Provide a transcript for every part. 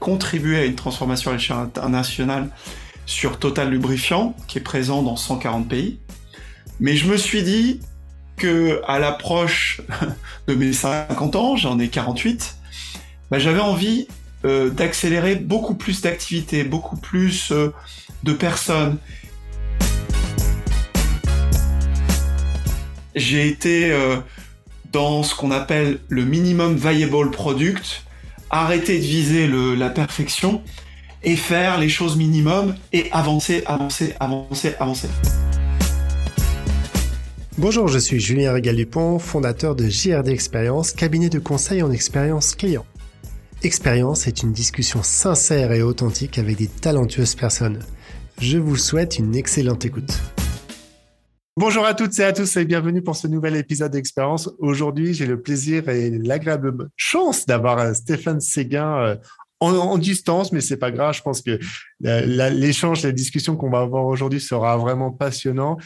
contribué à une transformation à l'échelle internationale sur Total Lubrifiant, qui est présent dans 140 pays. Mais je me suis dit que à l'approche de mes 50 ans, j'en ai 48, bah, j'avais envie euh, d'accélérer beaucoup plus d'activités, beaucoup plus euh, de personnes. J'ai été euh, dans ce qu'on appelle le minimum viable product, arrêter de viser la perfection et faire les choses minimum et avancer, avancer, avancer, avancer. Bonjour, je suis Julien Régal-Dupont, fondateur de JRD Expérience, cabinet de conseil en expérience client. Expérience est une discussion sincère et authentique avec des talentueuses personnes. Je vous souhaite une excellente écoute. Bonjour à toutes et à tous et bienvenue pour ce nouvel épisode d'Expérience. Aujourd'hui, j'ai le plaisir et l'agréable chance d'avoir euh, Stéphane Séguin euh, en, distance, mais c'est pas grave. Je pense que l'échange, la discussion qu'on va avoir aujourd'hui sera vraiment passionnant.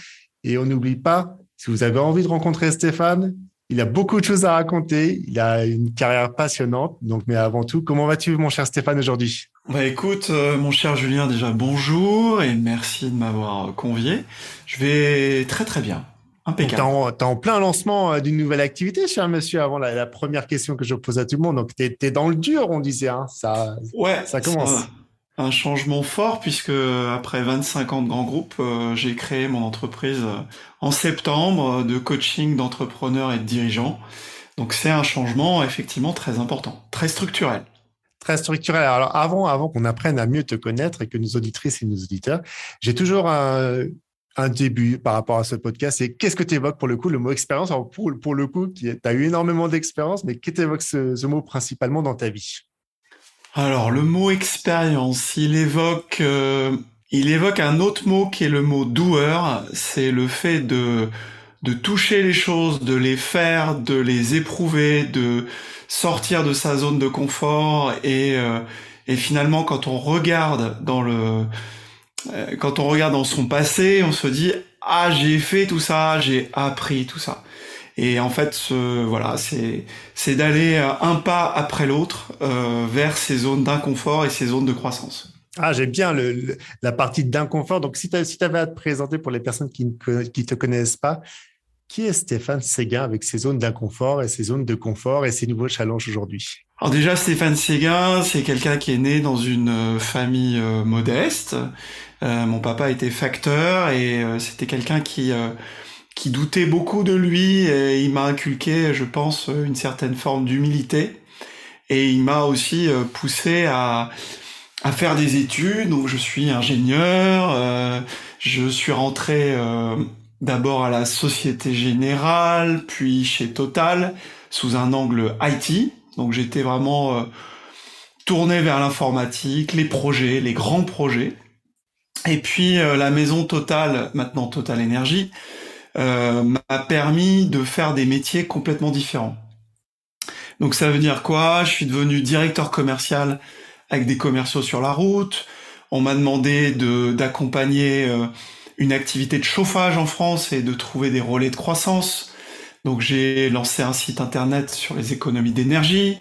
Et on n'oublie pas, si vous avez envie de rencontrer Stéphane, il a beaucoup de choses à raconter. Il a une carrière passionnante. Donc, mais avant tout, comment vas-tu, mon cher Stéphane, aujourd'hui? Bah écoute, euh, mon cher Julien, déjà bonjour et merci de m'avoir euh, convié. Je vais très très bien. Impeccable. T'es en, en, plein lancement euh, d'une nouvelle activité, cher monsieur, avant la, première question que je pose à tout le monde. Donc, t'es es dans le dur, on disait. Hein. Ça, ouais, ça commence un changement fort puisque après 25 ans de grand groupe, euh, j'ai créé mon entreprise en septembre de coaching d'entrepreneurs et de dirigeants. Donc c'est un changement effectivement très important, très structurel. Très structurel. Alors avant, avant qu'on apprenne à mieux te connaître et que nos auditrices et nos auditeurs, j'ai toujours un, début par rapport à ce podcast. Et qu'est-ce que tu évoques pour le coup le mot expérience? Alors pour, pour le coup, tu as eu énormément d'expérience, mais qu'est-ce ce mot principalement dans ta vie? Alors le mot expérience, il évoque, euh, il évoque un autre mot qui est le mot doueur. C'est le fait de de toucher les choses, de les faire, de les éprouver, de sortir de sa zone de confort et euh, finalement quand on regarde dans le euh, quand on regarde dans son passé, on se dit ah j'ai fait tout ça, j'ai appris tout ça. Et en fait, voilà, c'est c'est d'aller euh, un pas après l'autre vers ces zones d'inconfort et ces zones de croissance. Ah, j'aime bien le, la partie d'inconfort. Donc, si tu si avais à te présenter pour les personnes qui ne qui te connaissent pas, qui est Stéphane Séguin avec ses zones d'inconfort et ses zones de confort et ses nouveaux challenges aujourd'hui? Alors déjà, Stéphane Séguin, c'est quelqu'un qui est né dans une euh, famille modeste. Euh, mon papa était facteur et c'était quelqu'un qui qui doutait beaucoup de lui et il m'a inculqué, je pense, une certaine forme d'humilité. Et il m'a aussi euh, poussé à, à faire des études. Donc je suis ingénieur, euh, je suis rentré euh, d'abord à la Société Générale, puis chez Total, sous un angle IT. Donc j'étais vraiment tourné vers l'informatique, les projets, les grands projets. Et puis la maison Total, maintenant Total Énergie, euh, m'a permis de faire des métiers complètement différents. Donc ça veut dire quoi? Je suis devenu directeur commercial avec des commerciaux sur la route. On m'a demandé de d'accompagner euh, une activité de chauffage en France et de trouver des relais de croissance. Donc j'ai lancé un site internet sur les économies d'énergie.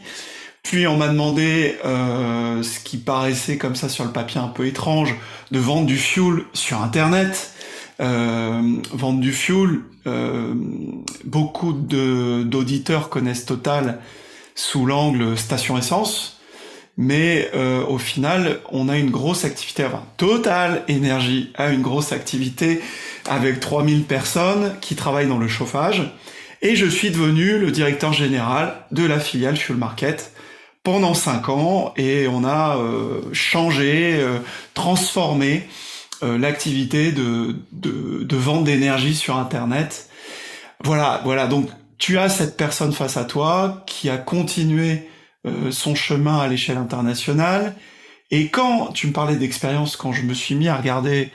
Puis on m'a demandé, euh, ce qui paraissait comme ça sur le papier un peu étrange, de vendre du fuel sur internet euh, vendre du fuel. Euh, beaucoup d'auditeurs connaissent Total sous l'angle station essence, mais euh, au final, on a une grosse activité. Enfin, Total Énergie a une grosse activité avec 3000 personnes qui travaillent dans le chauffage. Et je suis devenu le directeur général de la filiale Fuel Market pendant 5 ans et on a euh, changé, euh, transformé l'activité de, de, de vente d'énergie sur Internet. Voilà, voilà. Donc tu as cette personne face à toi qui a continué son chemin à l'échelle internationale. Et quand tu me parlais d'expérience, quand je me suis mis à regarder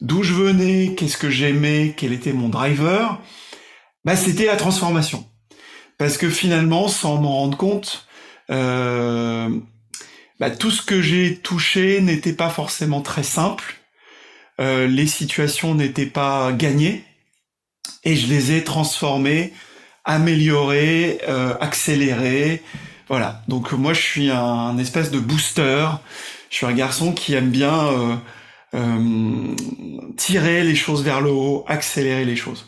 d'où je venais, qu'est-ce que j'aimais, quel était mon driver, bah c'était la transformation. Parce que finalement, sans m'en rendre compte, euh, bah, tout ce que j'ai touché n'était pas forcément très simple. Euh, les situations n'étaient pas gagnées et je les ai transformées, améliorées, euh, accélérées. Voilà. Donc moi, je suis un, espèce de booster. Je suis un garçon qui aime bien euh, euh, tirer les choses vers le haut, accélérer les choses.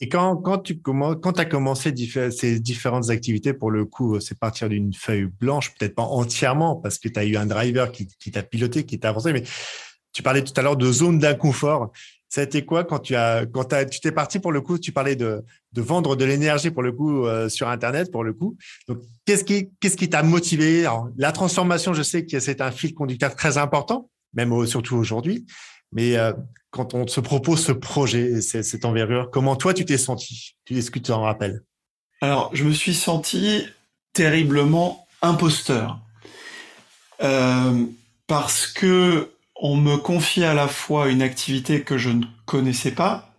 Et quand, quand tu quand as commencé ces différentes activités, pour le coup, c'est partir d'une feuille blanche, peut-être pas entièrement, parce que tu as eu un driver qui, qui t'a piloté, qui t'a avancé, mais tu parlais tout à l'heure de zone d'inconfort. Ça a été quoi quand tu as quand tu t'es parti pour le coup Tu parlais de, de vendre de l'énergie pour le coup euh, sur Internet pour le coup. Donc qu'est-ce qui qu'est-ce qui t'a motivé? La transformation, je sais que c'est un fil conducteur très important, même surtout aujourd'hui. Mais euh, quand on se propose ce projet, cette envergure, comment toi tu t'es senti? Est-ce que tu t'en rappelles? Alors je me suis senti terriblement imposteur euh, parce que on me confie à la fois une activité que je ne connaissais pas.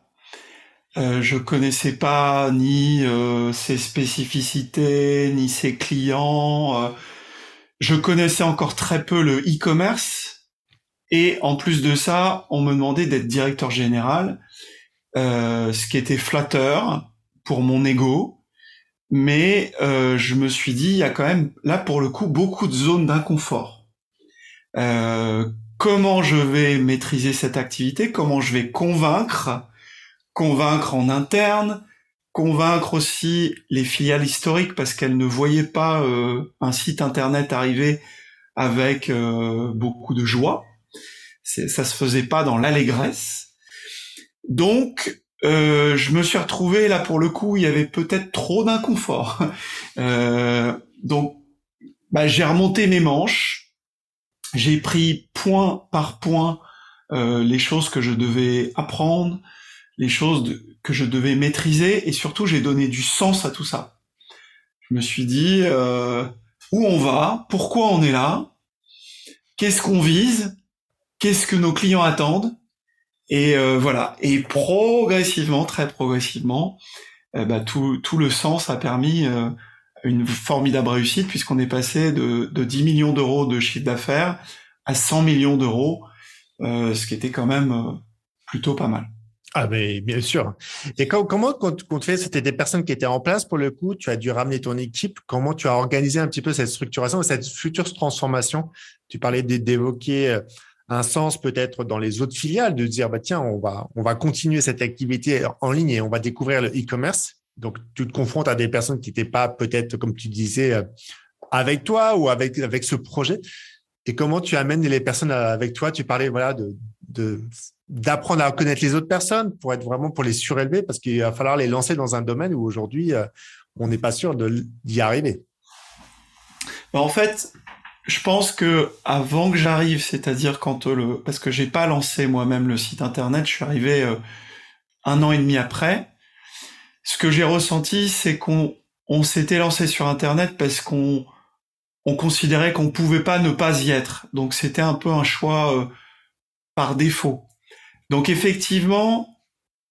Euh, je connaissais pas ni euh, ses spécificités, ni ses clients. Euh. je connaissais encore très peu le e-commerce. Et en plus de ça, on me demandait d'être directeur général, euh, ce qui était flatteur pour mon ego. Mais je me suis dit, il y a quand même là pour le coup beaucoup de zones d'inconfort. Euh, comment je vais maîtriser cette activité, comment je vais convaincre, convaincre en interne, convaincre aussi les filiales historiques parce qu'elles ne voyaient pas euh, un site internet arriver avec euh, beaucoup de joie. Ça se faisait pas dans l'allégresse. Donc, euh, je me suis retrouvé là pour le coup, il y avait peut-être trop d'inconfort. donc, bah, j'ai remonté mes manches j'ai pris point par point euh, les choses que je devais apprendre, les choses que je devais maîtriser, et surtout j'ai donné du sens à tout ça. Je me suis dit euh, où on va, pourquoi on est là, qu'est-ce qu'on vise, qu'est-ce que nos clients attendent, et euh, voilà. Et progressivement, très progressivement, bah, tout, tout le sens a permis une formidable réussite puisqu'on est passé de, de 10 millions d'euros de chiffre d'affaires à 100 millions d'euros, euh, ce qui était quand même euh, plutôt pas mal. Ah mais bien sûr. Et comment quand, quand tu c'était des personnes qui étaient en place pour le coup, tu as dû ramener ton équipe. Comment tu as organisé un petit peu cette structuration, cette future transformation? Tu parlais d'évoquer euh, un sens peut-être dans les autres filiales, de dire bah tiens, on va on va continuer cette activité en ligne et on va découvrir le e-commerce. Donc, tu te confrontes à des personnes qui n'étaient pas peut-être, comme tu disais, euh, avec toi ou avec, avec ce projet. Et comment tu amènes les personnes avec toi? Tu parlais voilà de, d'apprendre à connaître les autres personnes pour être vraiment pour les surélever parce qu'il va falloir les lancer dans un domaine où aujourd'hui euh, on n'est pas sûr d'y arriver. Bah, en fait, je pense que avant que j'arrive, c'est-à-dire quand le parce que j'ai pas lancé moi-même le site internet, je suis arrivé euh, un an et demi après ce que j'ai ressenti, c'est qu'on on, s'était lancé sur Internet parce qu'on on considérait qu'on pouvait pas ne pas y être. Donc c'était un peu un choix euh, par défaut. Donc effectivement,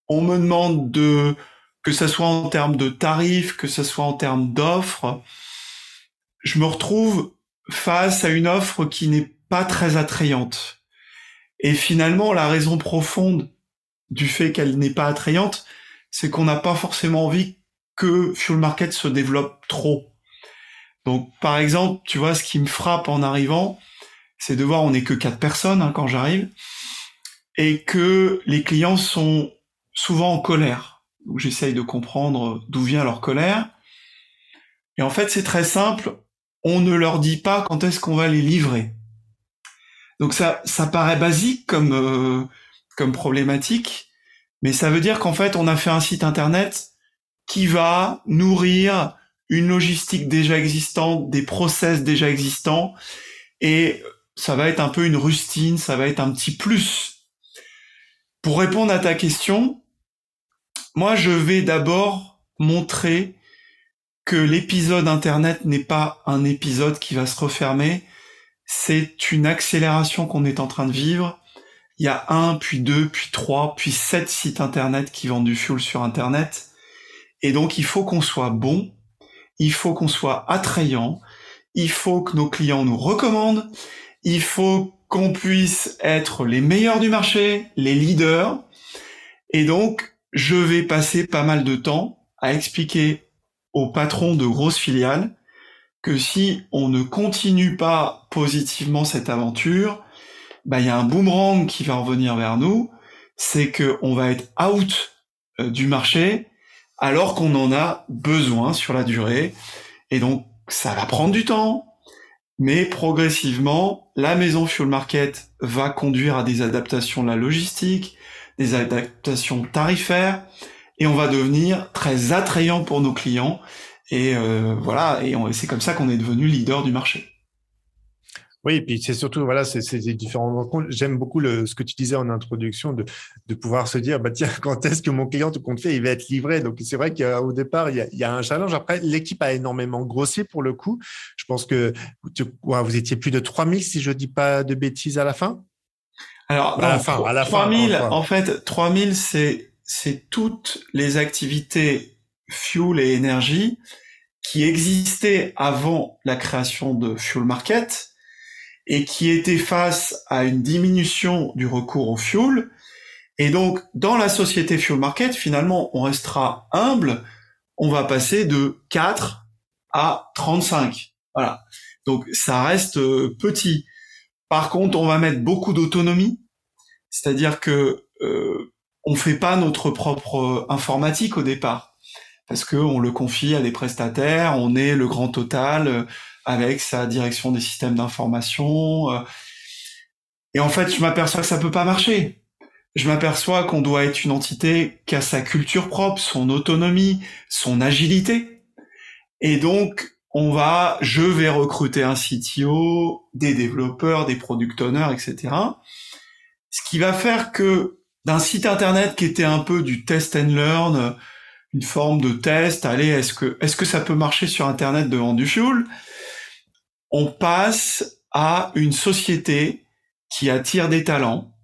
on me demande de que ce soit en termes de tarifs, que ce soit en termes d'offres, je me retrouve face à une offre qui n'est pas très attrayante. Et finalement, la raison profonde du fait qu'elle n'est pas attrayante, c'est qu'on n'a pas forcément envie que Fuel Market se développe trop. Donc, par exemple, tu vois, ce qui me frappe en arrivant, c'est de voir, on n'est que quatre personnes hein, quand j'arrive, et que les clients sont souvent en colère. Donc, j'essaye de comprendre d'où vient leur colère. Et en fait, c'est très simple. On ne leur dit pas quand est-ce qu'on va les livrer. Donc ça, ça paraît basique comme euh, comme problématique, mais ça veut dire qu'en fait, on a fait un site internet qui va nourrir une logistique déjà existante, des process déjà existants, et ça va être un peu une rustine, ça va être un petit plus. Pour répondre à ta question, moi je vais d'abord montrer que l'épisode internet n'est pas un épisode qui va se refermer, c'est une accélération qu'on est en train de vivre, il y a un, puis deux, puis trois, puis sept sites internet qui vendent du fuel sur internet. Et donc il faut qu'on soit bon, il faut qu'on soit attrayant, il faut que nos clients nous recommandent, il faut qu'on puisse être les meilleurs du marché, les leaders. Et donc, je vais passer pas mal de temps à expliquer aux patrons de grosses filiales que si on ne continue pas positivement cette aventure, bah, il y a un boomerang qui va revenir vers nous, c'est que on va être out euh, du marché alors qu'on en a besoin sur la durée. Et donc, ça va prendre du temps, mais progressivement, la maison Fuel Market va conduire à des adaptations de la logistique, des adaptations tarifaires, et on va devenir très attrayant pour nos clients. Et euh, voilà, et c'est comme ça qu'on est devenu leader du marché. Oui, et puis c'est surtout, voilà, c'est des différents rencontres. J'aime beaucoup le, ce que tu disais en introduction de, de pouvoir se dire, bah, tiens, quand est-ce que mon client, tout compte fait, il va être livré? Donc, c'est vrai qu'au départ, il y, a, il y, a, un challenge. Après, l'équipe a énormément grossi pour le coup. Je pense que vous étiez plus de 3000, si je dis pas de bêtises à la fin? Alors, à la fin, à la 3000, fin, en fait, 3000, c'est, c'est toutes les activités fuel et énergie qui existaient avant la création de Fuel Market et qui étaient face à une diminution du recours au fuel. Et donc, dans la société Fuel Market, finalement, on restera humble. On va passer de 4 à 35. Voilà. Donc, ça reste euh, petit. Par contre, on va mettre beaucoup d'autonomie. C'est-à-dire que euh, on fait pas notre propre euh, informatique au départ parce que on le confie à des prestataires, on est le grand total euh, avec sa direction des systèmes d'information. Euh. et en fait, je m'aperçois que ça peut pas marcher. Je m'aperçois qu'on doit être une entité qui a sa culture propre, son autonomie, son agilité. Et donc, on va, je vais recruter un CTO, des développeurs, des product owners, etc. Ce qui va faire que d'un site internet qui était un peu du test and learn, une forme de test. Allez, est-ce que est-ce que ça peut marcher sur Internet devant du fuel On passe à une société qui attire des talents,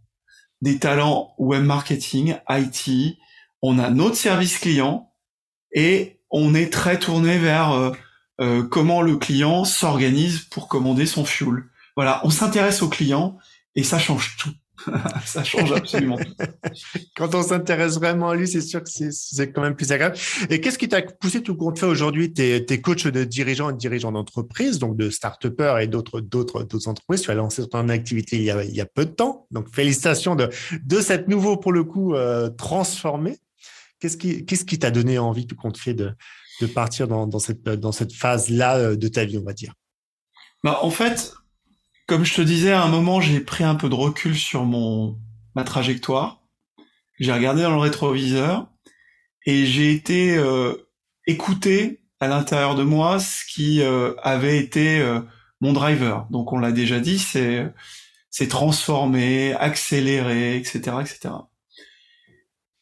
des talents web marketing, IT. On a notre service client et on est très tourné vers euh, euh, comment le client s'organise pour commander son fuel. Voilà, on s'intéresse au client et ça change tout. ça change absolument. Quand on s'intéresse vraiment à lui, c'est sûr que c'est quand même plus agréable. Et qu'est-ce qui t'a poussé tout compte fait aujourd'hui? T'es es coach de dirigeants et de dirigeants d'entreprise, donc de start et d'autres entreprises. Tu as lancé ton activité il y a, il y a peu de temps. Donc félicitations de de cette nouveau pour le coup euh, transformé. Qu'est-ce qui t'a donné envie tout compte fait de de partir dans, dans cette dans cette phase là euh, de ta vie, on va dire? Bah, en fait, comme je te disais, à un moment, j'ai pris un peu de recul sur mon ma trajectoire. J'ai regardé dans le rétroviseur et j'ai été euh, écouté à l'intérieur de moi ce qui euh, avait été euh, mon driver. Donc on l'a déjà dit, c'est c'est transformer, accélérer, etc., etc.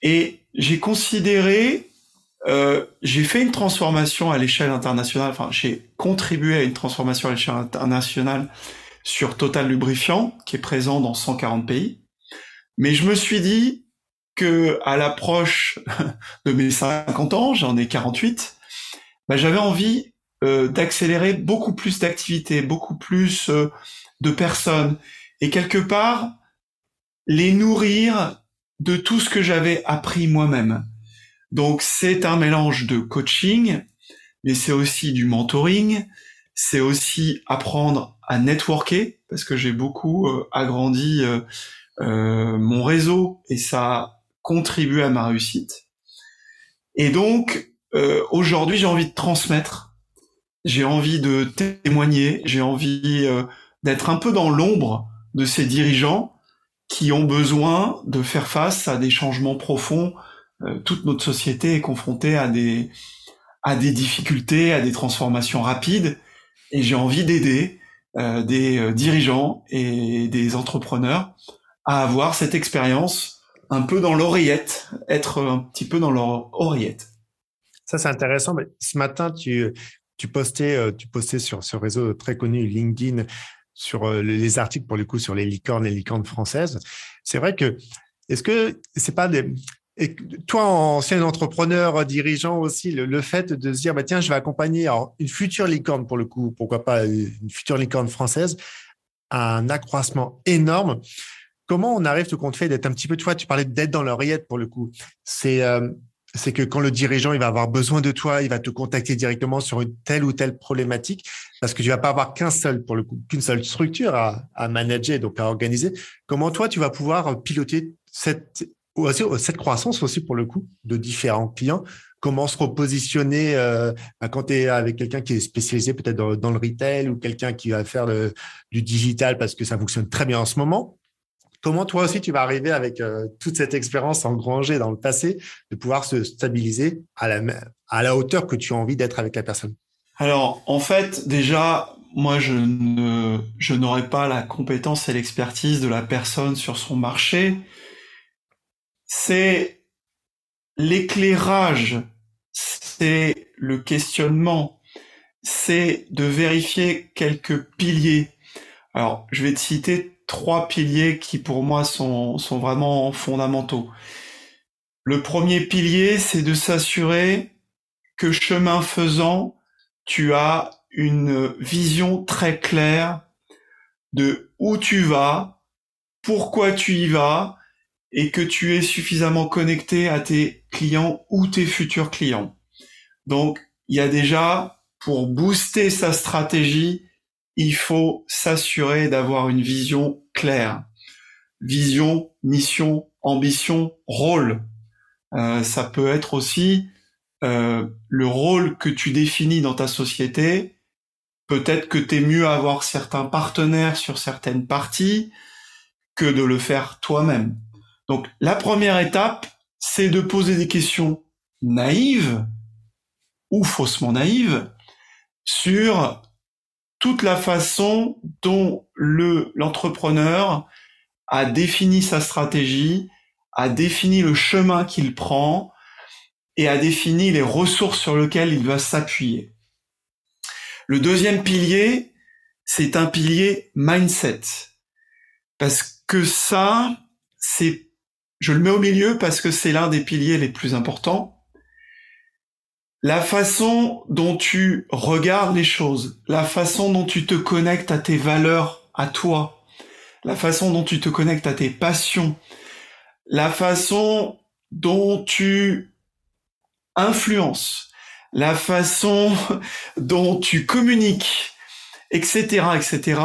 Et j'ai considéré, euh, j'ai fait une transformation à l'échelle internationale. Enfin, j'ai contribué à une transformation à l'échelle internationale sur Total Lubrifiant, qui est présent dans 140 pays. Mais je me suis dit que à l'approche de mes 50 ans, j'en ai 48, bah, j'avais envie euh, d'accélérer beaucoup plus d'activités, beaucoup plus euh, de personnes, et quelque part les nourrir de tout ce que j'avais appris moi-même. Donc c'est un mélange de coaching, mais c'est aussi du mentoring, c'est aussi apprendre à networker parce que j'ai beaucoup euh, agrandi euh, euh, mon réseau et ça a contribué à ma réussite. Et donc aujourd'hui j'ai envie de transmettre, j'ai envie de témoigner, j'ai envie d'être un peu dans l'ombre de ces dirigeants qui ont besoin de faire face à des changements profonds. toute notre société est confrontée à des à des difficultés, à des transformations rapides et j'ai envie d'aider euh, des euh, dirigeants et des entrepreneurs à avoir cette expérience un peu dans l'oreillette, être un petit peu dans leur oreillette. Ça, c'est intéressant. Mais ce matin, tu, tu postais, euh, tu postais sur ce réseau très connu, LinkedIn, sur les articles pour le coup sur les licornes, les licornes françaises. C'est vrai que est-ce que c'est pas des, et toi, ancien entrepreneur, dirigeant aussi, le, fait de se dire, bah, tiens, je vais accompagner une future licorne pour le coup, pourquoi pas une future licorne française, un accroissement énorme. Comment on arrive, tout compte fait, d'être un petit peu, tu vois, tu parlais d'être dans l'oreillette pour le coup. C'est, euh, c'est que quand le dirigeant il va avoir besoin de toi, il va te contacter directement sur telle ou telle problématique, parce que tu vas pas avoir qu'un seul pour le coup, qu'une seule structure à manager, donc à organiser. Comment toi tu vas pouvoir piloter cette cette croissance aussi pour le coup de différents clients. Comment se repositionner euh, bah, quand tu es avec quelqu'un qui est spécialisé peut-être dans, le retail ou quelqu'un qui va faire du digital parce que ça fonctionne très bien en ce moment. Comment toi aussi tu vas arriver avec euh, toute cette expérience engrangée dans le passé de pouvoir se stabiliser à la, à la hauteur que tu as envie d'être avec la personne? Alors en fait déjà moi je ne je n'aurais pas la compétence et l'expertise de la personne sur son marché. C'est l'éclairage, c'est le questionnement, c'est de vérifier quelques piliers. Alors, je vais te citer trois piliers qui pour moi sont, sont vraiment fondamentaux. Le premier pilier, c'est de s'assurer que chemin faisant, tu as une vision très claire de où tu vas, pourquoi tu y vas, et que tu es suffisamment connecté à tes clients ou tes futurs clients. Donc, il y a déjà, pour booster sa stratégie, il faut s'assurer d'avoir une vision claire. Vision, mission, ambition, rôle. Euh, ça peut être aussi euh, le rôle que tu définis dans ta société. Peut-être que tu es mieux à avoir certains partenaires sur certaines parties que de le faire toi-même. Donc la première étape, c'est de poser des questions naïves ou faussement naïves sur toute la façon dont le l'entrepreneur a défini sa stratégie, a défini le chemin qu'il prend et a défini les ressources sur lesquelles il va s'appuyer. Le deuxième pilier, c'est un pilier mindset. Parce que ça, c'est, je le mets au milieu parce que c'est l'un des piliers les plus importants la façon dont tu regardes les choses, la façon dont tu te connectes à tes valeurs, à toi, la façon dont tu te connectes à tes passions, la façon dont tu influences, la façon dont tu communiques, etc., etc.,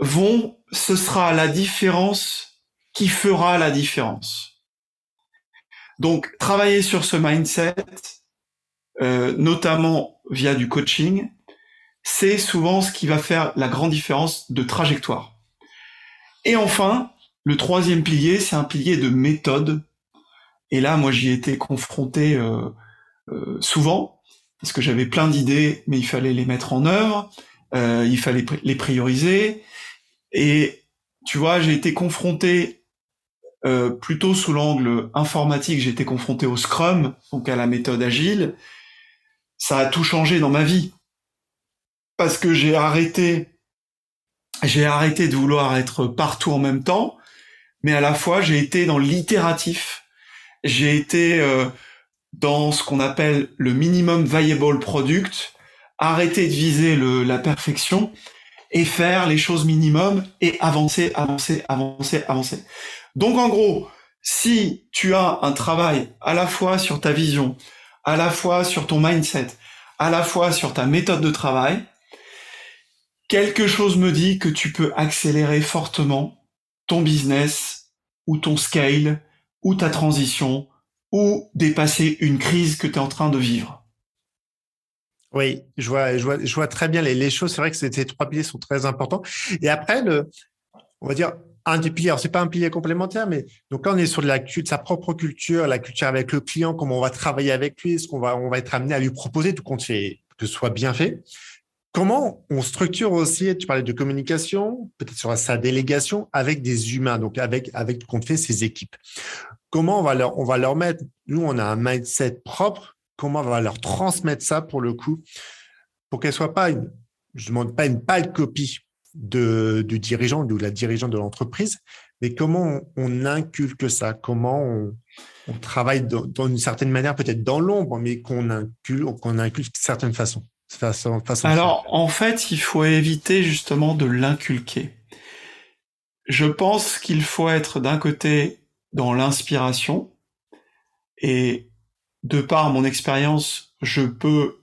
vont, ce sera la différence qui fera la différence. Donc, travailler sur ce mindset, euh, notamment via du coaching, c'est souvent ce qui va faire la grande différence de trajectoire. Et enfin, le troisième pilier, c'est un pilier de méthode. Et là, moi, j'y ai été confronté euh, euh, souvent, parce que j'avais plein d'idées, mais il fallait les mettre en œuvre, il fallait les prioriser. Et tu vois, j'ai été confronté plutôt sous l'angle informatique, j'ai été confronté au Scrum, donc à la méthode agile, ça a tout changé dans ma vie. Parce que j'ai arrêté, j'ai arrêté de vouloir être partout en même temps, mais à la fois j'ai été dans l'itératif. J'ai été euh, dans ce qu'on appelle le minimum viable product, arrêter de viser la perfection et faire les choses minimum et avancer, avancer, avancer, avancer. Donc en gros, si tu as un travail à la fois sur ta vision, à la fois sur ton mindset, à la fois sur ta méthode de travail, quelque chose me dit que tu peux accélérer fortement ton business ou ton scale ou ta transition ou dépasser une crise que tu es en train de vivre. Oui, je vois, je vois, je vois très bien les, choses. C'est vrai que ces trois piliers sont très importants. Et après, le, on va dire, un des piliers, c'est pas un pilier complémentaire, mais donc là, on est sur de sa propre culture, la culture avec le client, comment on va travailler avec lui, ce qu'on va, on va être amené à lui proposer, tout compte fait, que ce soit bien fait. Comment on structure aussi, tu parlais de communication, peut-être sur sa délégation avec des humains, donc avec, avec tout compte fait ses équipes. Comment on va leur, on va leur mettre, nous, on a un mindset propre, comment on va leur transmettre ça pour le coup, pour qu'elle soit pas une, je demande pas une pâle copie de, du dirigeant ou de la dirigeante de l'entreprise, mais comment on, inculque ça? Comment on, travaille dans, une certaine manière, peut-être dans l'ombre, mais qu'on inculque, qu'on inculque de certaines façons, façon, Alors, en fait, il faut éviter justement de l'inculquer. Je pense qu'il faut être d'un côté dans l'inspiration et de par mon expérience, je peux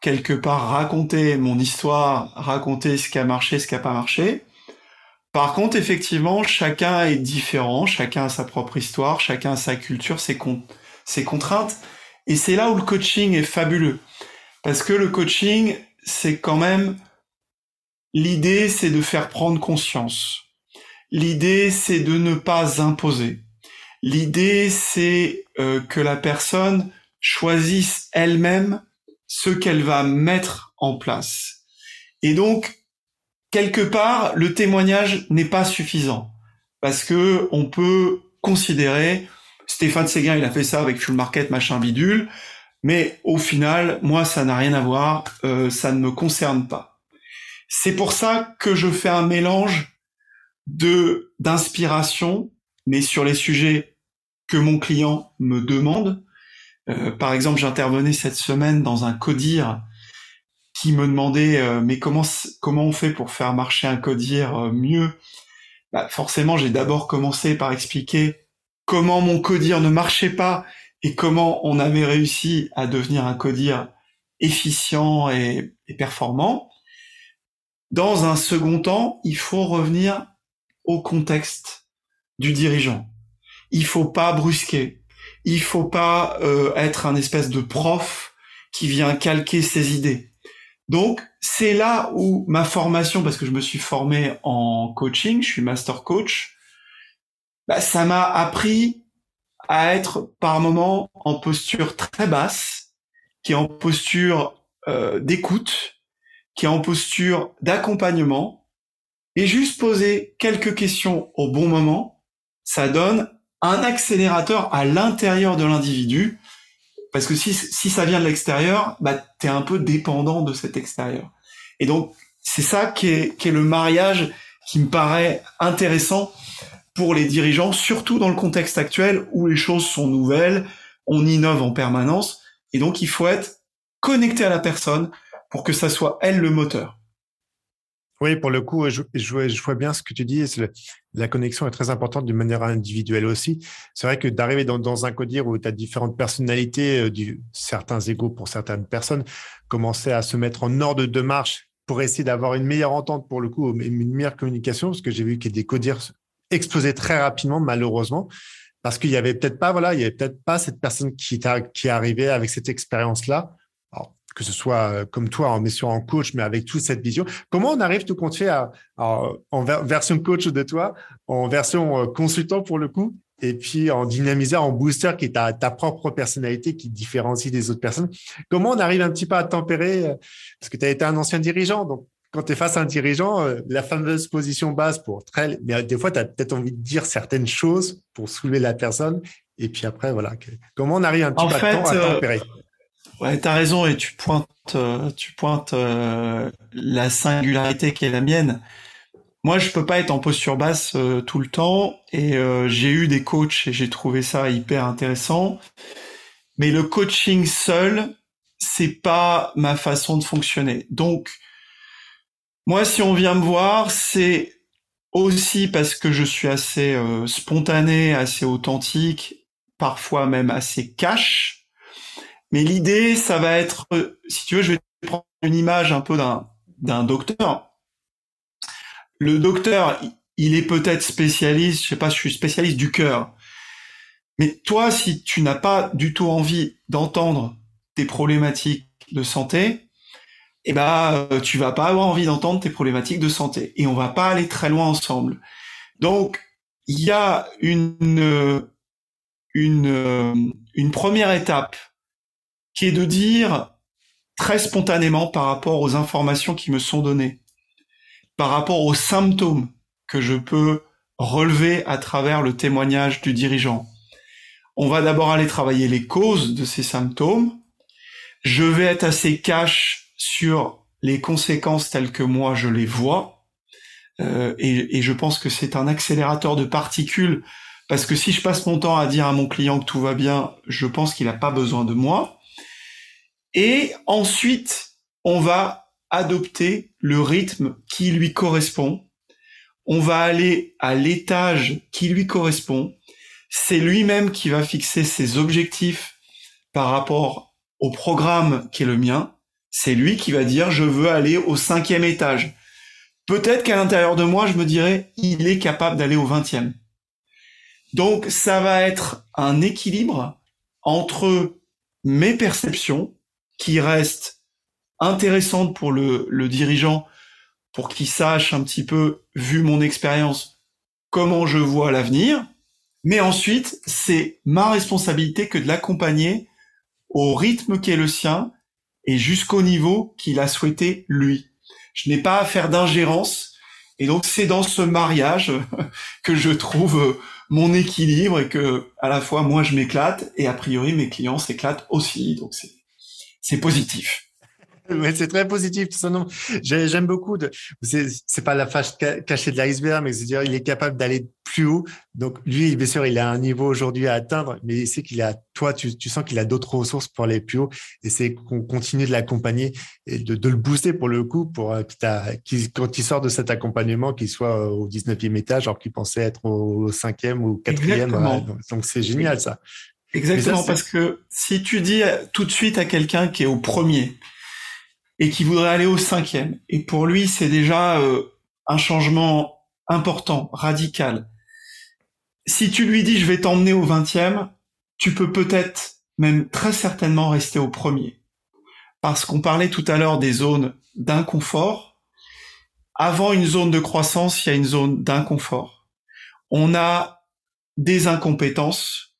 quelque part raconter mon histoire, raconter ce qui a marché, ce qui n'a pas marché. Par contre, effectivement, chacun est différent, chacun a sa propre histoire, chacun a sa culture, ses, ses contraintes. Et c'est là où le coaching est fabuleux. Parce que le coaching, c'est quand même... L'idée, c'est de faire prendre conscience. L'idée, c'est de ne pas imposer. L'idée, c'est euh, que la personne choisisse elle-même ce qu'elle va mettre en place. Et donc, quelque part, le témoignage n'est pas suffisant parce que on peut considérer Stéphane Séguin, il a fait ça avec Full Market, machin bidule, mais au final, moi, ça n'a rien à voir, euh, ça ne me concerne pas. C'est pour ça que je fais un mélange de d'inspiration, mais sur les sujets que mon client me demande. Euh, par exemple, j'intervenais cette semaine dans un codir qui me demandait euh, mais comment comment on fait pour faire marcher un codir euh, mieux? Bah, Forcément, j'ai d'abord commencé par expliquer comment mon codir ne marchait pas et comment on avait réussi à devenir un codir efficient et, et performant. Dans un second temps, il faut revenir au contexte du dirigeant. Il faut pas brusquer. Il faut pas euh, être un espèce de prof qui vient calquer ses idées. Donc c'est là où ma formation, parce que je me suis formé en coaching, je suis master coach, bah, ça m'a appris à être par moment en posture très basse, qui est en posture euh, d'écoute, qui est en posture d'accompagnement, et juste poser quelques questions au bon moment, ça donne un accélérateur à l'intérieur de l'individu. Parce que si, si ça vient de l'extérieur, bah, tu un peu dépendant de cet extérieur. Et donc, c'est ça qui qui est le mariage qui me paraît intéressant pour les dirigeants, surtout dans le contexte actuel où les choses sont nouvelles, on innove en permanence, et donc il faut être connecté à la personne pour que ça soit elle le moteur. Oui, pour le coup, je, vois bien ce que tu dis. la connexion est très importante d'une manière individuelle aussi. C'est vrai que d'arriver dans, un codir où tu as différentes personnalités, euh, certains égaux pour certaines personnes, commencer à se mettre en ordre de marche pour essayer d'avoir une meilleure entente pour le coup, une meilleure communication, parce que j'ai vu qu'il y a des codirs explosaient très rapidement, malheureusement, parce qu'il y avait peut-être pas, voilà, il y avait peut-être pas cette personne qui, qui est arrivée avec cette expérience-là que ce soit euh, comme toi en mission en coach, mais avec toute cette vision. Comment on arrive tout compte fait à, en version coach de toi, en version euh, consultant pour le coup, et puis en dynamiseur, en booster qui est ta, ta propre personnalité qui différencie des autres personnes? Comment on arrive un petit peu à tempérer euh, Parce que tu as été un ancien dirigeant, donc quand tu es face à un dirigeant, la fameuse position basse pour très, mais des fois, tu as peut-être envie de dire certaines choses pour soulever la personne. Et puis après, voilà. Comment on arrive un petit peu à tempérer? Ouais, t'as raison et tu pointes, euh, euh, la singularité qui est la mienne. Moi, je peux pas être en posture basse euh, tout le temps et j'ai eu des coachs et j'ai trouvé ça hyper intéressant. Mais le coaching seul, c'est pas ma façon de fonctionner. Donc, moi, si on vient me voir, c'est aussi parce que je suis assez spontané, assez authentique, parfois même assez cash mais l'idée, ça va être, si tu veux, je vais prendre une image un peu d'un, d'un docteur. Le docteur, il est peut-être spécialiste, je sais pas, je suis spécialiste du cœur. Mais toi, si tu n'as pas du tout envie d'entendre tes problématiques de santé, eh ben, euh, tu vas pas avoir envie d'entendre tes problématiques de santé. Et on va pas aller très loin ensemble. Donc, il y a une, une, une première étape qui est de dire très spontanément par rapport aux informations qui me sont données, par rapport aux symptômes que je peux relever à travers le témoignage du dirigeant. On va d'abord aller travailler les causes de ces symptômes. Je vais être assez cash sur les conséquences telles que moi je les vois. Euh, et, et, je pense que c'est un accélérateur de particules parce que si je passe mon temps à dire à mon client que tout va bien, je pense qu'il n'a pas besoin de moi. Et ensuite, on va adopter le rythme qui lui correspond. On va aller à l'étage qui lui correspond. C'est lui-même qui va fixer ses objectifs par rapport au programme qui est le mien, c'est lui qui va dire je veux aller au cinquième étage. Peut-être qu'à l'intérieur de moi, je me dirais il est capable d'aller au vingtième. Donc ça va être un équilibre entre mes perceptions qui restent intéressantes pour le, le dirigeant pour qu'il sache un petit peu, vu mon expérience, comment je vois l'avenir. Mais ensuite, c'est ma responsabilité que de l'accompagner au rythme qui est le sien et jusqu'au niveau qu'il a souhaité lui. Je n'ai pas à faire d'ingérence. Et donc, c'est dans ce mariage que je trouve mon équilibre et que, à la fois, moi, je m'éclate et a priori, mes clients s'éclatent aussi. Donc, c'est, c'est positif. Mais c'est très positif tout ça. Non, j'aime beaucoup. De... C'est pas la face cachée de l'iceberg, mais c'est-à-dire il est capable d'aller plus haut. Donc lui, bien sûr, il a un niveau aujourd'hui à atteindre, mais il sait qu'il a, toi, tu, tu sens qu'il a d'autres ressources pour aller plus haut. Et c'est qu'on continue de l'accompagner et de, de, le booster pour le coup, pour euh, qu'il, quand il sort de cet accompagnement, qu'il soit au 19e étage, alors qu'il pensait être au 5e ou 4e. Donc c'est génial ça. Exactement, parce que si tu dis tout de suite à quelqu'un qui est au premier, et qui voudrait aller au cinquième. Et pour lui, c'est déjà euh, un changement important, radical. Si tu lui dis je vais t'emmener au vingtième, tu peux peut-être même très certainement rester au premier. Parce qu'on parlait tout à l'heure des zones d'inconfort. Avant une zone de croissance, il y a une zone d'inconfort. On a des incompétences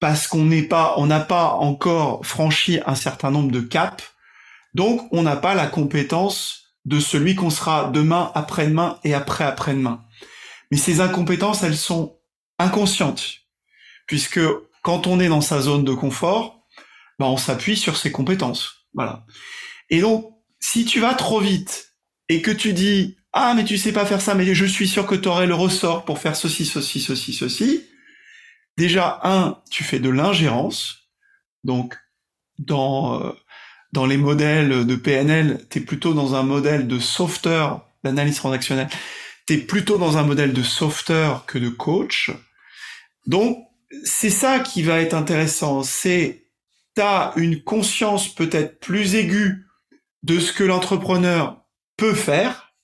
parce qu'on n'est pas, on n'a pas encore franchi un certain nombre de caps donc, on n'a pas la compétence de celui qu'on sera demain, après-demain et après-après-demain. Mais ces incompétences, elles sont inconscientes, puisque quand on est dans sa zone de confort, ben on s'appuie sur ses compétences. Voilà. Et donc, si tu vas trop vite et que tu dis ah mais tu sais pas faire ça, mais je suis sûr que tu aurais le ressort pour faire ceci, ceci, ceci, ceci. Déjà, un, tu fais de l'ingérence. Donc, dans euh, dans les modèles de PNL, tu es plutôt dans un modèle de sauveteur d'analyse transactionnelle. Tu es plutôt dans un modèle de sauveteur que de coach. Donc, c'est ça qui va être intéressant. C'est, tu as une conscience peut-être plus aiguë de ce que l'entrepreneur peut faire,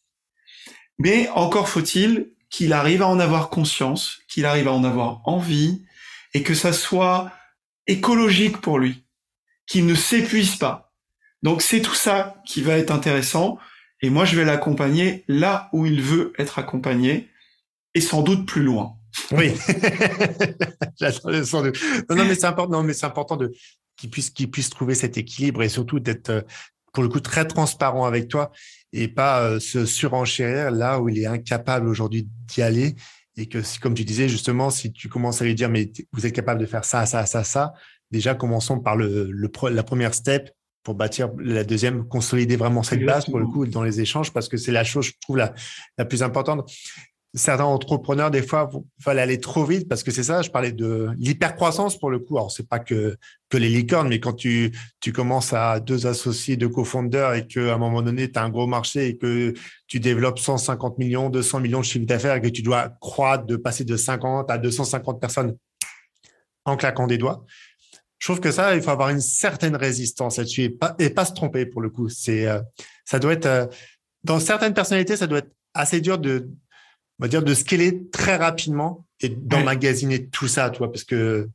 mais encore faut-il qu'il arrive à en avoir conscience, qu'il arrive à en avoir envie, et que ça soit écologique pour lui, qu'il ne s'épuise pas. Donc c'est tout ça qui va être intéressant et moi je vais l'accompagner là où il veut être accompagné et sans doute plus loin. Oui, sans doute. Non, non mais c'est important. Non, mais c'est important de qu'il puisse qu'il puisse trouver cet équilibre et surtout d'être euh, pour le coup très transparent avec toi et pas euh, se surenchérir là où il est incapable aujourd'hui d'y aller et que comme tu disais justement, si tu commences à lui dire mais vous êtes capable de faire ça, ça, ça, ça, déjà commençons par le, le la première step pour bâtir la deuxième, consolider vraiment cette base pour le coup dans les échanges parce que c'est la chose, je trouve, la, la plus importante. Certains entrepreneurs, des fois, veulent aller trop vite parce que c'est ça, je parlais de l'hypercroissance pour le coup. Alors, c'est pas que, que les licornes, mais quand tu, tu commences à deux associés, deux co-founders et qu'à un moment donné, tu as un gros marché et que tu développes 150 millions, 200 millions de chiffre d'affaires et que tu dois croître de passer de 50 à 250 personnes en claquant des doigts, je trouve que ça, il faut avoir une certaine résistance là-dessus et pas, et pas se tromper pour le coup. C'est, euh, ça doit être, euh, dans certaines personnalités, ça doit être assez dur de, on va dire, de scaler très rapidement et d'emmagasiner tout ça, tu vois, parce que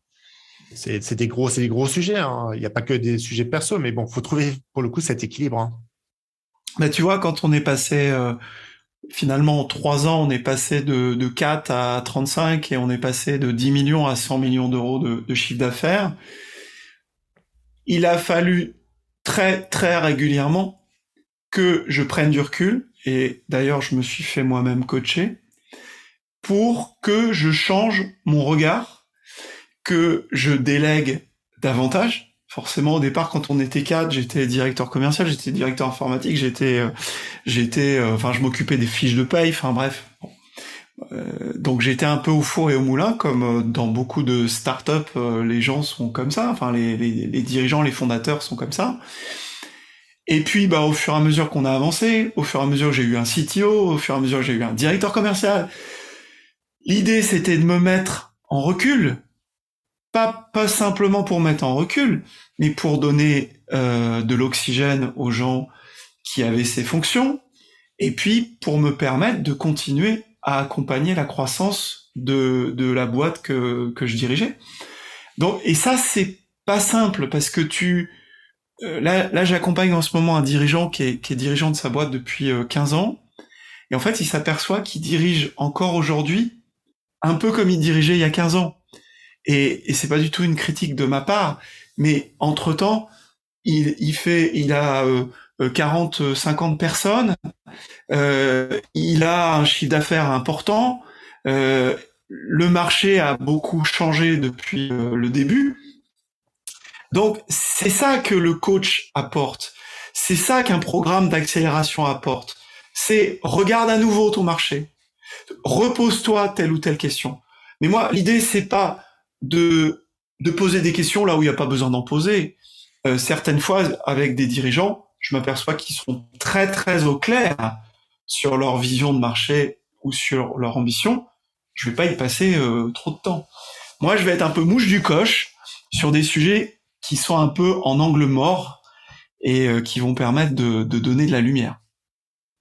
c'est, des gros, c'est des gros sujets. Hein. Il n'y a pas que des sujets perso, mais bon, faut trouver pour le coup cet équilibre. Hein. Bah, tu vois, quand on est passé, euh, finalement, en trois ans, on est passé de, de 4 à 35 et on est passé de 10 millions à 100 millions d'euros de, de chiffre d'affaires il a fallu très très régulièrement que je prenne du recul, et d'ailleurs je me suis fait moi-même coacher, pour que je change mon regard, que je délègue davantage. Forcément, au départ, quand on était cadre, j'étais directeur commercial, j'étais directeur informatique, j'étais, euh, j'étais, euh, enfin, je m'occupais des fiches de paye, enfin bref. Euh, donc j'étais un peu au four et au moulin, comme dans beaucoup de startups, les gens sont comme ça, enfin les, dirigeants, les fondateurs sont comme ça. Et puis bah au fur et à mesure qu'on a avancé, au fur et à mesure j'ai eu un CTO, au fur et à mesure j'ai eu un directeur commercial, l'idée c'était de me mettre en recul pas pas simplement pour mettre en recul, mais pour donner euh, de l'oxygène aux gens qui avaient ces fonctions, et puis pour me permettre de continuer à accompagner la croissance de, de la boîte que, que je dirigeais. Donc, et ça, c'est pas simple parce que tu, euh, là, là j'accompagne en ce moment un dirigeant qui est, qui est dirigeant de sa boîte depuis 15 euh, ans. Et en fait, il s'aperçoit qu'il dirige encore aujourd'hui un peu comme il dirigeait il y a 15 ans. Et, c'est pas du tout une critique de ma part, mais entre temps, il, fait, il a euh, 40, 50 personnes, euh, il a un chiffre d'affaires important, euh, le marché a beaucoup changé depuis euh, le début. Donc c'est ça que le coach apporte, c'est ça qu'un programme d'accélération apporte. C'est regarde à nouveau ton marché, repose-toi telle ou telle question. Mais moi, l'idée c'est pas de de poser des questions là où il n'y a pas besoin d'en poser. Euh, certaines fois, avec des dirigeants, je m'aperçois qu'ils sont très très au clair sur leur vision de marché ou sur leur ambition. Je vais pas y passer euh, trop de temps. Moi, je vais être un peu mouche du coche sur des sujets qui sont un peu en angle mort et euh, qui vont permettre de, de donner de la lumière.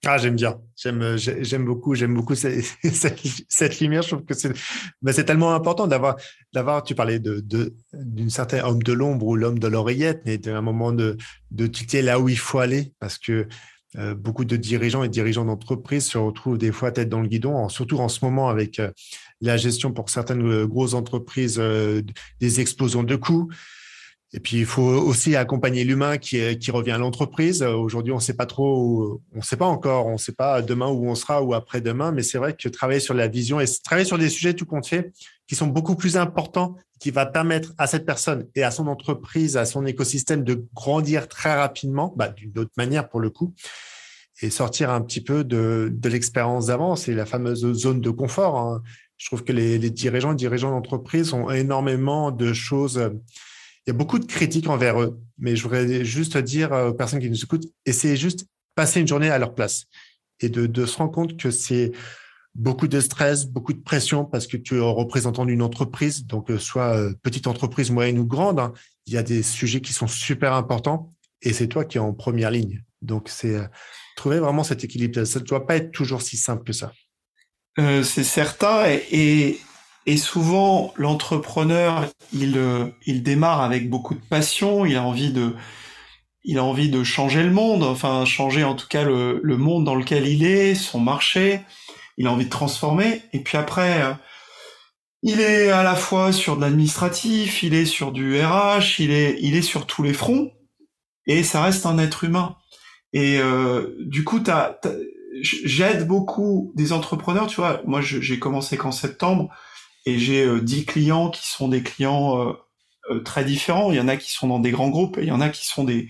Ah, j'aime bien. J'aime, euh, j'aime beaucoup, j'aime beaucoup cette, lumière. Je trouve que c'est, tellement important d'avoir. Tu parlais de, de, d'une certaine homme de l'ombre ou l'homme de l'oreillette, mais d'un moment de, de tilter là où il faut aller, parce que euh, beaucoup de dirigeants et dirigeants d'entreprise se retrouvent des fois tête dans le guidon, surtout en ce moment avec euh, la gestion pour certaines grosses entreprises des explosions de coûts. Et puis, il faut aussi accompagner l'humain qui, revient à l'entreprise. Aujourd'hui, on ne sait pas trop, on ne sait pas encore, on ne sait pas demain où on sera ou après-demain, mais c'est vrai que travailler sur la vision et travailler sur des sujets tout compte fait qui sont beaucoup plus importants, qui va permettre à cette personne et à son entreprise, à son écosystème de grandir très rapidement, bah, d'une autre manière pour le coup, et sortir un petit peu de, l'expérience d'avant. C'est la fameuse zone de confort. Hein. Je trouve que les, les dirigeants et dirigeants d'entreprise ont énormément de choses il y a beaucoup de critiques envers eux, mais je voudrais juste dire aux personnes qui nous écoutent, essayez juste passer une journée à leur place et de, de se rendre compte que c'est beaucoup de stress, beaucoup de pression parce que tu es représentant d'une entreprise, donc euh, soit euh, petite entreprise, moyenne ou grande, hein, il y a des sujets qui sont super importants et c'est toi qui es en première ligne. Donc c'est euh, trouver vraiment cet équilibre. Ça ne doit pas être toujours si simple que ça. Euh, c'est certain et, et souvent, l'entrepreneur, il, euh, il démarre avec beaucoup de passion, il a envie de, il a envie de changer le monde, enfin changer en tout cas le, le monde dans lequel il est, son marché, il a envie de transformer. Et puis après, euh, il est à la fois sur de l'administratif, il est sur du RH, il est, il est sur tous les fronts, et ça reste un être humain. Et euh, du coup, j'aide beaucoup des entrepreneurs, tu vois. Moi, j'ai commencé qu'en septembre et j'ai euh, 10 clients qui sont des clients euh, euh, très différents. Il y en a qui sont dans des grands groupes et il y en a qui sont des,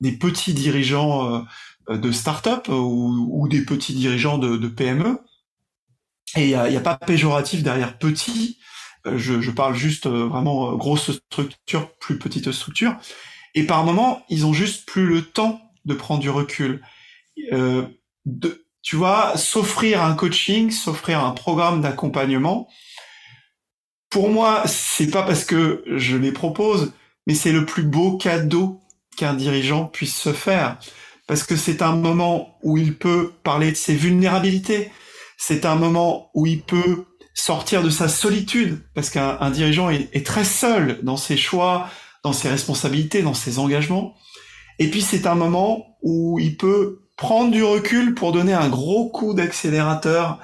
des petits dirigeants de start-up ou, ou, des petits dirigeants de, de PME. Et il n'y a, a, pas péjoratif derrière petit. Je, je parle juste vraiment grosse structure, plus petite structure. Et par moment, ils ont juste plus le temps de prendre du recul. Euh, de, tu vois, s'offrir un coaching, s'offrir un programme d'accompagnement, pour moi, c'est pas parce que je les propose, mais c'est le plus beau cadeau qu'un dirigeant puisse se faire. Parce que c'est un moment où il peut parler de ses vulnérabilités. C'est un moment où il peut sortir de sa solitude. Parce qu'un dirigeant est, très seul dans ses choix, dans ses responsabilités, dans ses engagements. Et puis c'est un moment où il peut prendre du recul pour donner un gros coup d'accélérateur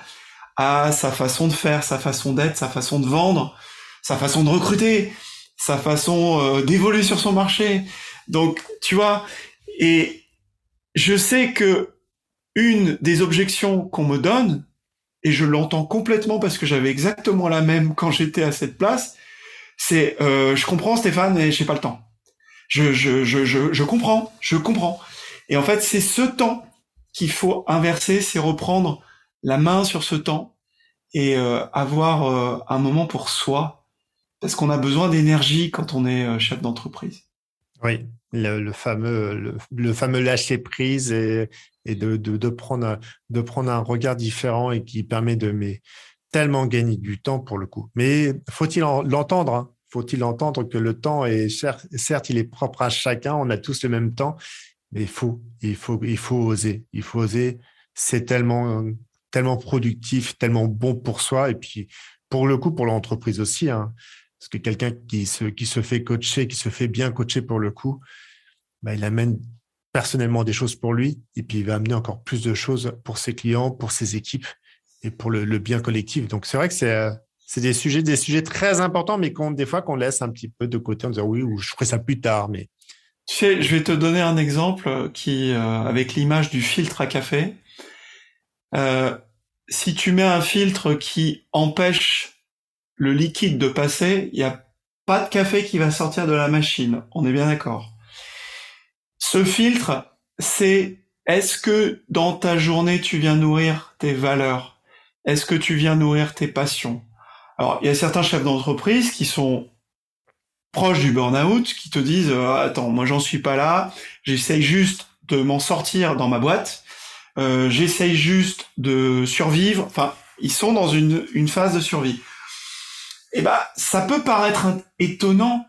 à sa façon de faire, sa façon d'être, sa façon de vendre, sa façon de recruter, sa façon euh, d'évoluer sur son marché. Donc, tu vois, et je sais que une des objections qu'on me donne, et je l'entends complètement parce que j'avais exactement la même quand j'étais à cette place, c'est euh, je comprends Stéphane et j'ai pas le temps. Je, je, je, je, je comprends, je comprends. Et en fait, c'est ce temps qu'il faut inverser, c'est reprendre la main sur ce temps et euh, avoir euh, un moment pour soi, parce qu'on a besoin d'énergie quand on est euh, chef d'entreprise. Oui, le, fameux le, fameux lâcher prise et, de, de, prendre de prendre un regard différent et qui permet de mais tellement gagner du temps pour le coup. Mais faut-il l'entendre hein faut-il entendre que le temps est certes, il est propre à chacun, on a tous le même temps, mais faut, il faut, il faut oser, il faut oser. C'est tellement, tellement productif, tellement bon pour soi et puis pour le coup pour l'entreprise aussi. Hein, parce que quelqu'un qui se, qui se fait coacher, qui se fait bien coacher pour le coup, bah, il amène personnellement des choses pour lui et puis il va amener encore plus de choses pour ses clients, pour ses équipes et pour le, bien collectif. Donc c'est vrai que c'est euh, c'est des sujets, des sujets très importants, mais qu'on, des fois qu'on laisse un petit peu de côté en disant oui, ou je ferai ça plus tard. Mais tu sais, je vais te donner un exemple qui, euh, avec l'image du filtre à café. Euh, si tu mets un filtre qui empêche le liquide de passer, il n'y a pas de café qui va sortir de la machine. On est bien d'accord. Ce filtre, c'est est-ce que dans ta journée tu viens nourrir tes valeurs? Est-ce que tu viens nourrir tes passions? Alors, il y a certains chefs d'entreprise qui sont proches du burn-out, qui te disent euh, attends, moi j'en suis pas là, j'essaye juste de m'en sortir dans ma boîte, euh, j'essaye juste de survivre. Enfin, ils sont dans une, une phase de survie. Et eh ben, ça peut paraître étonnant,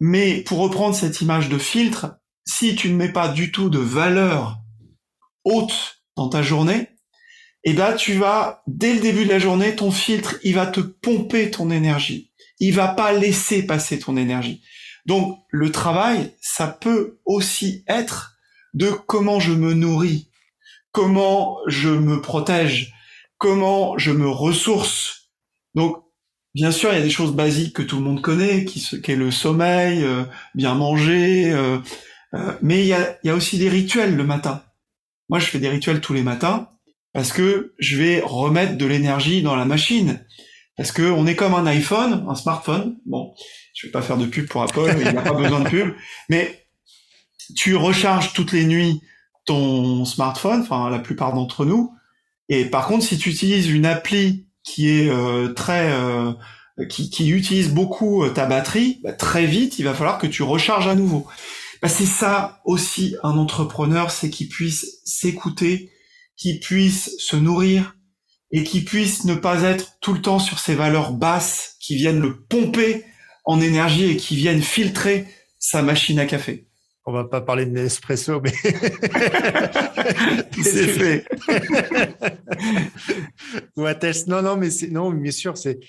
mais pour reprendre cette image de filtre, si tu ne mets pas du tout de valeur haute dans ta journée, eh ben tu vas dès le début de la journée, ton filtre, il va te pomper ton énergie. Il va pas laisser passer ton énergie. Donc le travail, ça peut aussi être de comment je me nourris, comment je me protège, comment je me ressource. Donc bien sûr, il y a des choses basiques que tout le monde connaît, qui, qui est le sommeil, euh, bien manger, euh, euh, mais il y a, il y a aussi des rituels le matin. Moi, je fais des rituels tous les matins parce que je vais remettre de l'énergie dans la machine. Parce que on est comme un iPhone, un smartphone. Bon, je vais pas faire de pub pour Apple, il n'y a pas besoin de pub. Mais tu recharges toutes les nuits ton smartphone, enfin la plupart d'entre nous. Et par contre, si tu utilises une appli qui est euh, très euh, qui, qui, utilise beaucoup euh, ta batterie, bah, très vite, il va falloir que tu recharges à nouveau. Bah, c'est ça aussi un entrepreneur, c'est qu'il puisse s'écouter, qui puisse se nourrir et qui puisse ne pas être tout le temps sur ces valeurs basses qui viennent le pomper en énergie et qui viennent filtrer sa machine à café. On va pas parler de Nespresso, mais c'est fait. non, non, mais c'est non, bien sûr, c'est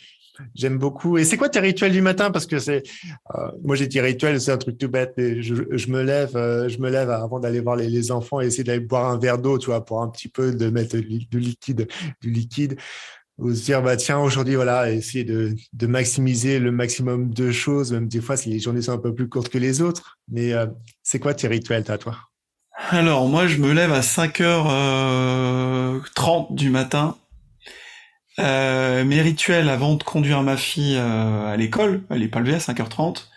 J'aime beaucoup. Et c'est quoi tes rituels du matin? Parce que c'est, euh, moi j'ai dit rituel, c'est un truc tout bête. Mais je, me lève, euh, je me lève avant d'aller voir les, enfants et essayer d'aller boire un verre d'eau, tu vois, pour un petit peu de mettre du liquide, du liquide, ou se dire bah tiens aujourd'hui voilà, essayer de, de, maximiser le maximum de choses. Même des fois si les journées sont un peu plus courtes que les autres. Mais euh, c'est quoi tes rituels, toi, toi? Alors moi je me lève à 5h30 du matin euh, mes rituels avant de conduire ma fille euh, à l'école, elle est pas levée à 5h30.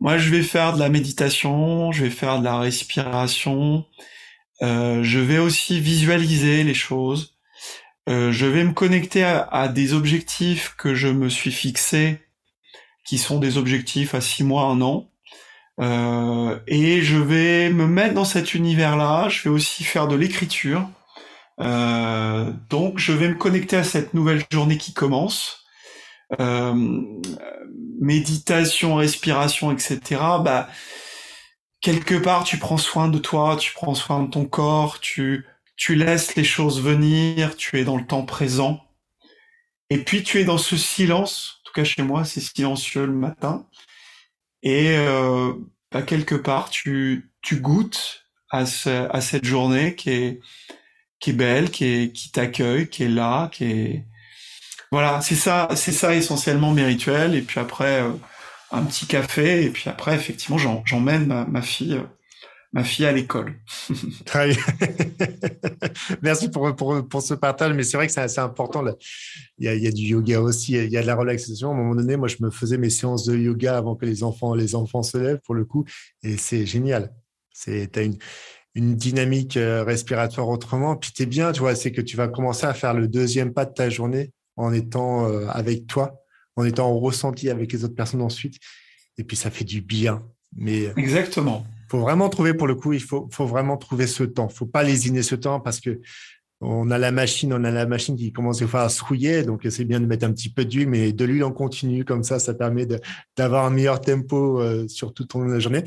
Moi, je vais faire de la méditation, je vais faire de la respiration, euh, je vais aussi visualiser les choses, je vais me connecter à, des objectifs que je me suis fixés, qui sont des objectifs à 6 mois, un an. et je vais me mettre dans cet univers-là, je vais aussi faire de l'écriture, euh, donc je vais me connecter à cette nouvelle journée qui commence. Euh, méditation, respiration, etc. Bah, quelque part, tu prends soin de toi, tu prends soin de ton corps, tu, tu laisses les choses venir, tu es dans le temps présent. Et puis tu es dans ce silence, en tout cas chez moi, c'est silencieux le matin. Et euh, bah, quelque part, tu, tu goûtes à, ce, à cette journée qui est, qui est belle, qui est qui t'accueille, qui est là, qui est voilà, c'est ça, c'est ça essentiellement mes rituels. Et puis après euh, un petit café et puis après effectivement j'emmène ma, ma fille euh, ma fille à l'école. Très bien. Merci pour, pour, pour, ce partage, mais c'est vrai que c'est assez important. Il y, a, il y, a, du yoga aussi, il y a de la relaxation. À un moment donné, moi, je me faisais mes séances de yoga avant que les enfants, les enfants se lèvent, pour le coup, et c'est génial. C'est, as une, une dynamique euh, respiratoire autrement. Puis es bien, tu vois, c'est que tu vas commencer à faire le deuxième pas de ta journée en étant euh, avec toi, en étant en ressenti avec les autres personnes ensuite. Et puis ça fait du bien. Mais euh, exactement. Faut vraiment trouver pour le coup, il faut, vraiment trouver ce temps. Faut pas lésiner ce temps parce que on a la machine, on a la machine qui commence à se rouiller, donc c'est bien de mettre un petit peu d'huile, mais de l'huile en continu, comme ça, ça permet d'avoir un meilleur tempo euh, sur toute la journée.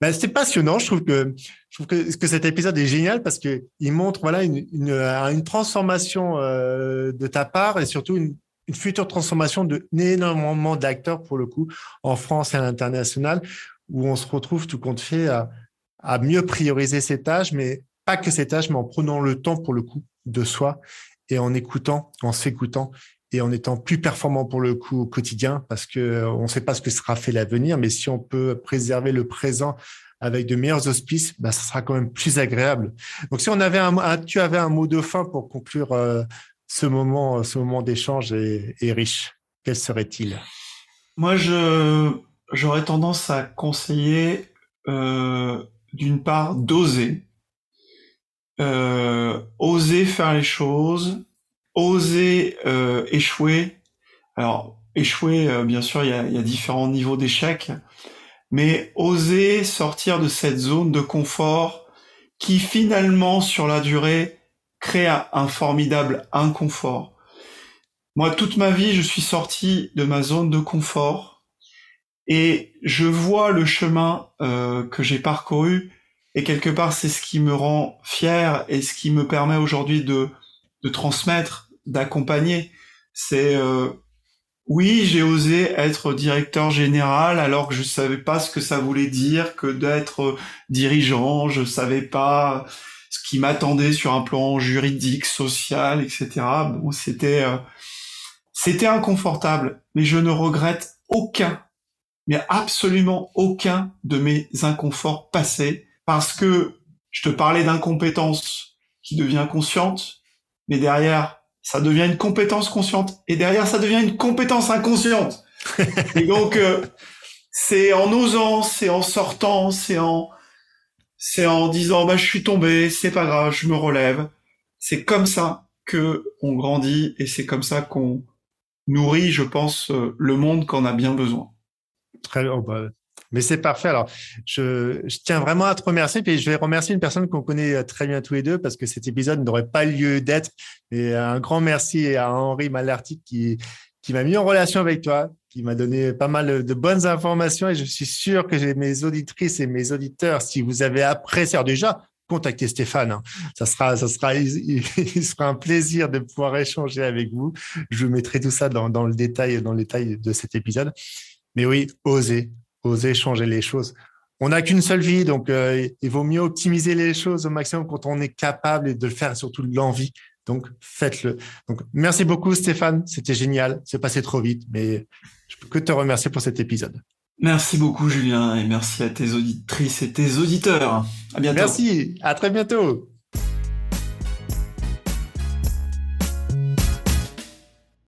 Ben, C'était passionnant, je trouve que je trouve que, que, cet épisode est génial parce que il montre voilà une, une transformation euh, de ta part et surtout une, une future transformation de énormément d'acteurs pour le coup en France et à l'international où on se retrouve tout compte fait à, mieux prioriser ses tâches, mais pas que ces tâches, mais en prenant le temps pour le coup de soi et en écoutant, en s'écoutant et en étant plus performant pour le coup au quotidien parce que euh, on ne sait pas ce que sera fait l'avenir, mais si on peut préserver le présent avec de meilleurs auspices, bah, ça sera quand même plus agréable. Donc, si on avait un, tu avais un mot de fin pour conclure euh, ce moment, ce moment d'échange est, riche, quel serait-il? Moi, je j'aurais tendance à conseiller euh, d'une part d'oser, euh, oser faire les choses, oser euh, échouer. Alors échouer, bien sûr, il y a, y a, différents niveaux d'échec, mais oser sortir de cette zone de confort qui finalement, sur la durée, crée un formidable inconfort. Moi, toute ma vie, je suis sorti de ma zone de confort et je vois le chemin euh, que j'ai parcouru et quelque part, c'est ce qui me rend fier et ce qui me permet aujourd'hui de, de transmettre, d'accompagner. C'est euh, oui, j'ai osé être directeur général alors que je savais pas ce que ça voulait dire que d'être dirigeant. Je savais pas ce qui m'attendait sur un plan juridique, social, etc. Bon, c'était euh, c'était inconfortable, mais je ne regrette aucun, mais absolument aucun de mes inconforts passés parce que je te parlais d'incompétence qui devient consciente, mais derrière, ça devient une compétence consciente, et derrière, ça devient une compétence inconsciente. et donc, euh, c'est en osant, c'est en sortant, c'est en, c'est en disant, bah, je suis tombé, c'est pas grave, je me relève. C'est comme ça que on grandit, et c'est comme ça qu'on nourrit, je pense, euh, le monde qu'on a bien besoin. Très bien. Bah, mais c'est parfait. Alors, je, tiens vraiment à te remercier. Puis je vais remercier une personne qu'on connaît euh, très bien tous les deux parce que cet épisode n'aurait pas lieu d'être. Et un grand merci à Henri Malartic qui, qui m'a mis en relation avec toi, qui m'a donné pas mal de bonnes informations. Et je suis sûr que mes auditrices et mes auditeurs, si vous avez apprécié, déjà, contactez Stéphane. Hein. Ça sera, ça sera, il, sera un plaisir de pouvoir échanger avec vous. Je mettrai tout ça dans le détail, dans le détail de cet épisode. Mais oui, osez, oser changer les choses. On n'a qu'une seule vie, donc euh, il vaut mieux optimiser les choses au maximum quand on est capable de le faire, surtout de l'envie. Donc faites-le. Donc merci beaucoup Stéphane, c'était génial. C'est passé trop vite, mais je peux que te remercier pour cet épisode. Merci beaucoup Julien et merci à tes auditrices et tes auditeurs. À bientôt. Merci, à très bientôt.